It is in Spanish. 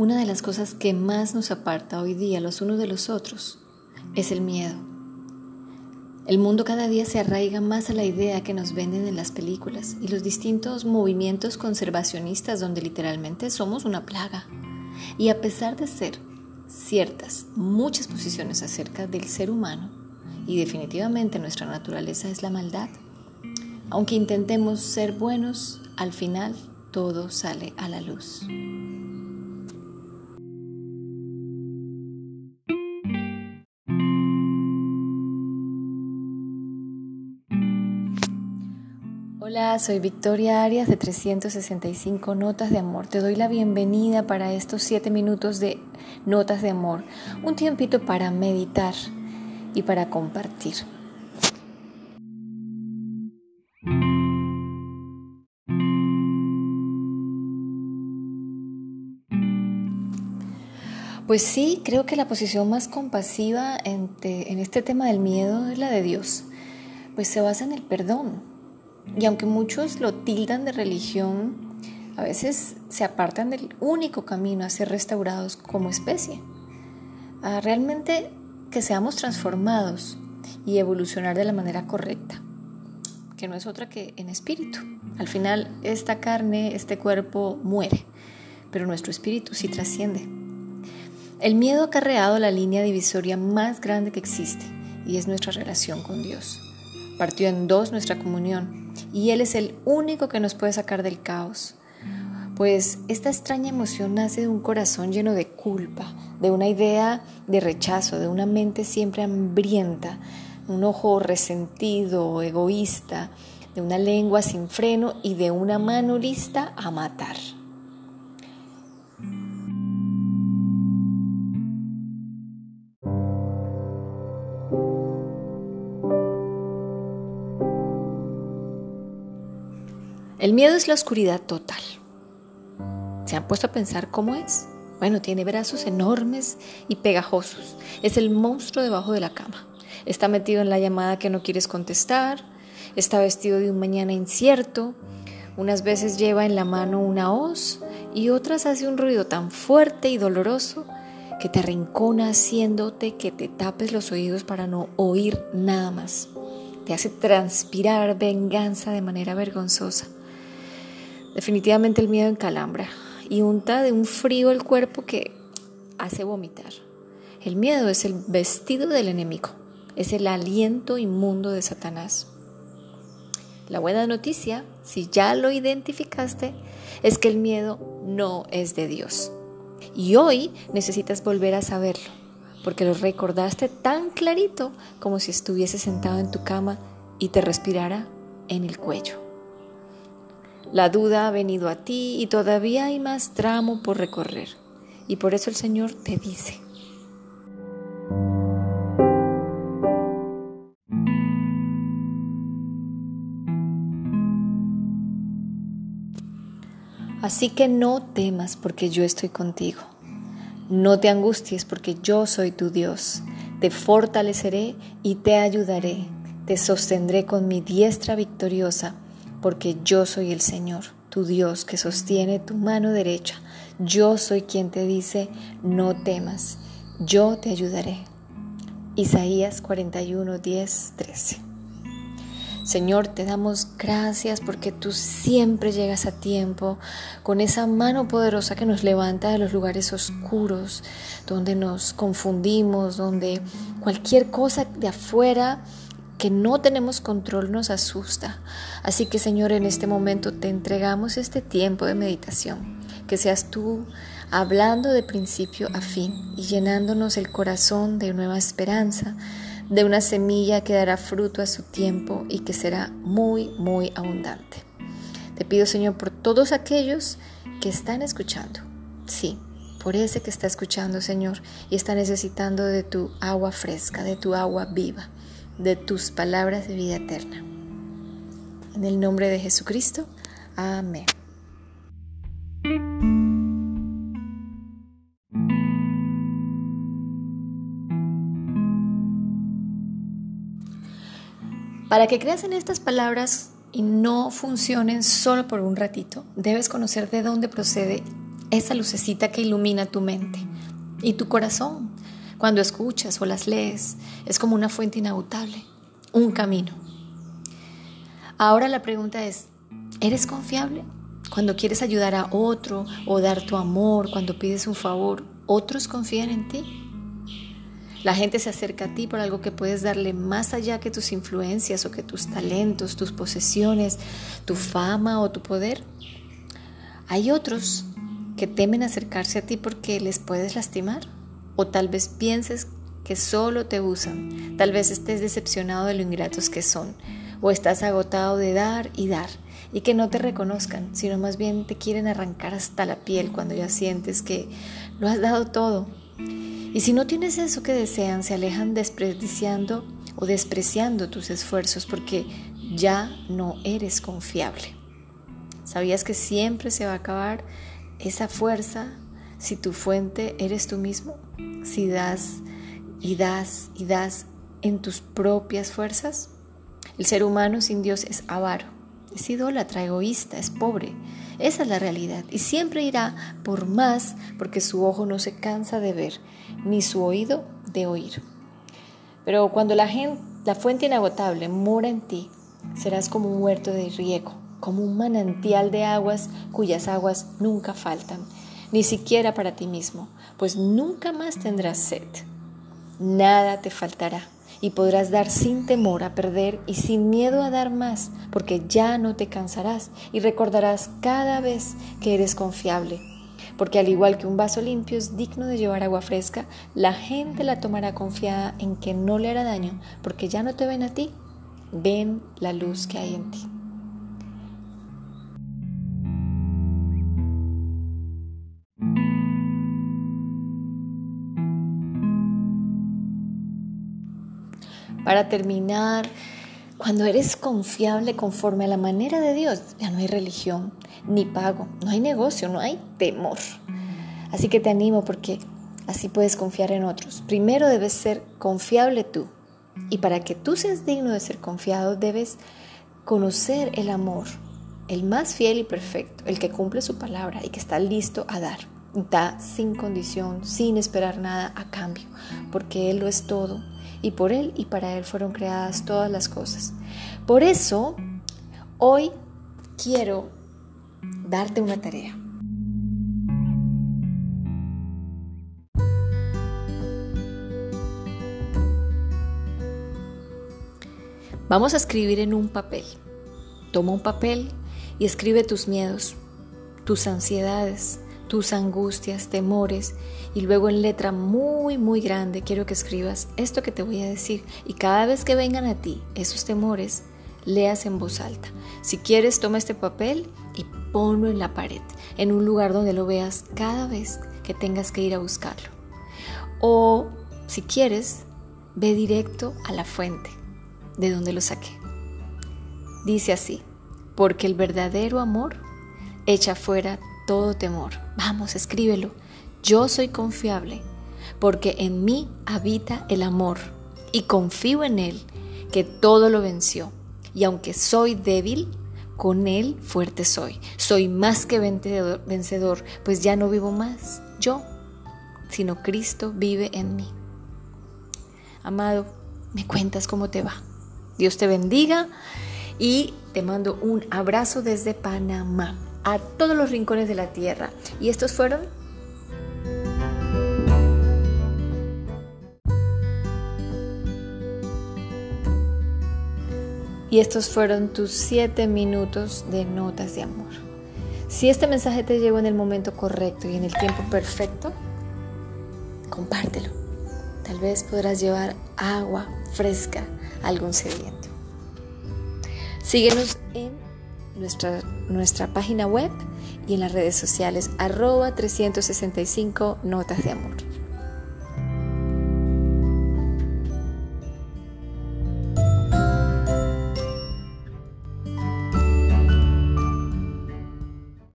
Una de las cosas que más nos aparta hoy día los unos de los otros es el miedo. El mundo cada día se arraiga más a la idea que nos venden en las películas y los distintos movimientos conservacionistas donde literalmente somos una plaga. Y a pesar de ser ciertas muchas posiciones acerca del ser humano, y definitivamente nuestra naturaleza es la maldad, aunque intentemos ser buenos, al final todo sale a la luz. Hola, soy Victoria Arias de 365 Notas de Amor. Te doy la bienvenida para estos 7 minutos de Notas de Amor, un tiempito para meditar y para compartir. Pues sí, creo que la posición más compasiva en, este tema del miedo es la de Dios, pues se basa en el perdón, y aunque muchos lo tildan de religión, a veces se apartan del único camino a ser restaurados como especie. A realmente que seamos transformados y evolucionar de la manera correcta, que no es otra que en espíritu. Al final, esta carne, este cuerpo muere, pero nuestro espíritu sí trasciende. El miedo ha carreado la línea divisoria más grande que existe y es nuestra relación con Dios. Partió en dos nuestra comunión y Él es el único que nos puede sacar del caos. Pues esta extraña emoción nace de un corazón lleno de culpa, de una idea de rechazo, de una mente siempre hambrienta, un ojo resentido, egoísta, de una lengua sin freno y de una mano lista a matar. El miedo es la oscuridad total. ¿Se han puesto a pensar cómo es? Bueno, tiene brazos enormes y pegajosos. Es el monstruo debajo de la cama. Está metido en la llamada que no quieres contestar. Está vestido de un mañana incierto. Unas veces lleva en la mano una hoz y otras hace un ruido tan fuerte y doloroso que te arrincona haciéndote que te tapes los oídos para no oír nada más. Te hace transpirar venganza de manera vergonzosa. Definitivamente el miedo encalambra y unta de un frío el cuerpo que hace vomitar. El miedo es el vestido del enemigo, es el aliento inmundo de Satanás. La buena noticia, si ya lo identificaste, es que el miedo no es de Dios. Y hoy necesitas volver a saberlo, porque lo recordaste tan clarito como si estuviese sentado en tu cama y te respirara en el cuello. La duda ha venido a ti y todavía hay más tramo por recorrer. Y por eso el Señor te dice, Así que no temas porque yo estoy contigo. No te angusties porque yo soy tu Dios. Te fortaleceré y te ayudaré. Te sostendré con mi diestra victoriosa porque yo soy el Señor, tu Dios, que sostiene tu mano derecha. Yo soy quien te dice, no temas, yo te ayudaré. Isaías 41, 10, 13. Señor, te damos gracias porque tú siempre llegas a tiempo con esa mano poderosa que nos levanta de los lugares oscuros, donde nos confundimos, donde cualquier cosa de afuera que no tenemos control nos asusta. Así que Señor, en este momento te entregamos este tiempo de meditación. Que seas tú hablando de principio a fin y llenándonos el corazón de nueva esperanza, de una semilla que dará fruto a su tiempo y que será muy, muy abundante. Te pido, Señor, por todos aquellos que están escuchando. Sí, por ese que está escuchando, Señor, y está necesitando de tu agua fresca, de tu agua viva de tus palabras de vida eterna. En el nombre de Jesucristo, amén. Para que creas en estas palabras y no funcionen solo por un ratito, debes conocer de dónde procede esa lucecita que ilumina tu mente y tu corazón. Cuando escuchas o las lees, es como una fuente inagotable, un camino. Ahora la pregunta es, ¿eres confiable? Cuando quieres ayudar a otro o dar tu amor, cuando pides un favor, ¿otros confían en ti? La gente se acerca a ti por algo que puedes darle más allá que tus influencias o que tus talentos, tus posesiones, tu fama o tu poder. Hay otros que temen acercarse a ti porque les puedes lastimar o tal vez pienses que solo te usan, tal vez estés decepcionado de lo ingratos que son. O estás agotado de dar y dar. Y que no te reconozcan, sino más bien te quieren arrancar hasta la piel cuando ya sientes que lo has dado todo. Y si no tienes eso que desean, se alejan desperdiciando o despreciando tus esfuerzos porque ya no eres confiable. ¿Sabías que siempre se va a acabar esa fuerza si tu fuente eres tú mismo? Si das y das y das en tus propias fuerzas. El ser humano sin Dios es avaro, es idólatra, egoísta, es pobre. Esa es la realidad y siempre irá por más porque su ojo no se cansa de ver ni su oído de oír. Pero cuando la, fuente inagotable mora en ti, serás como un huerto de riego, como un manantial de aguas cuyas aguas nunca faltan, ni siquiera para ti mismo, pues nunca más tendrás sed. Nada te faltará y podrás dar sin temor a perder y sin miedo a dar más, porque ya no te cansarás y recordarás cada vez que eres confiable. Porque al igual que un vaso limpio es digno de llevar agua fresca, la gente la tomará confiada en que no le hará daño, porque ya no te ven a ti, ven la luz que hay en ti. Para terminar, cuando eres confiable conforme a la manera de Dios, ya no hay religión, ni pago, no hay negocio, no hay temor. Así que te animo porque así puedes confiar en otros. Primero debes ser confiable tú. Y para que tú seas digno de ser confiado, debes conocer el amor, el más fiel y perfecto, el que cumple su palabra y que está listo a dar. Da sin condición, sin esperar nada a cambio, porque Él lo es todo y por Él y para Él fueron creadas todas las cosas. Por eso, hoy quiero darte una tarea. Vamos a escribir en un papel. Toma un papel y escribe tus miedos, tus ansiedades, tus angustias, temores y luego en letra muy, muy grande quiero que escribas esto que te voy a decir y cada vez que vengan a ti esos temores, leas en voz alta. Si quieres, toma este papel y ponlo en la pared, en un lugar donde lo veas cada vez que tengas que ir a buscarlo. O si quieres, ve directo a la fuente de donde lo saqué. Dice así, porque el verdadero amor echa fuera todo temor. Vamos, escríbelo. Yo soy confiable porque en mí habita el amor y confío en Él que todo lo venció. Y aunque soy débil, con Él fuerte soy. Soy más que vencedor, pues ya no vivo más yo, sino Cristo vive en mí. Amado, me cuentas cómo te va. Dios te bendiga y te mando un abrazo desde Panamá a todos los rincones de la tierra. Y estos fueron Y estos fueron tus siete minutos de notas de amor. Si este mensaje te llegó en el momento correcto y en el tiempo perfecto, compártelo. Tal vez podrás llevar agua fresca a algún sediento. Síguenos en nuestra, nuestra página web y en las redes sociales arroba 365 notas de amor.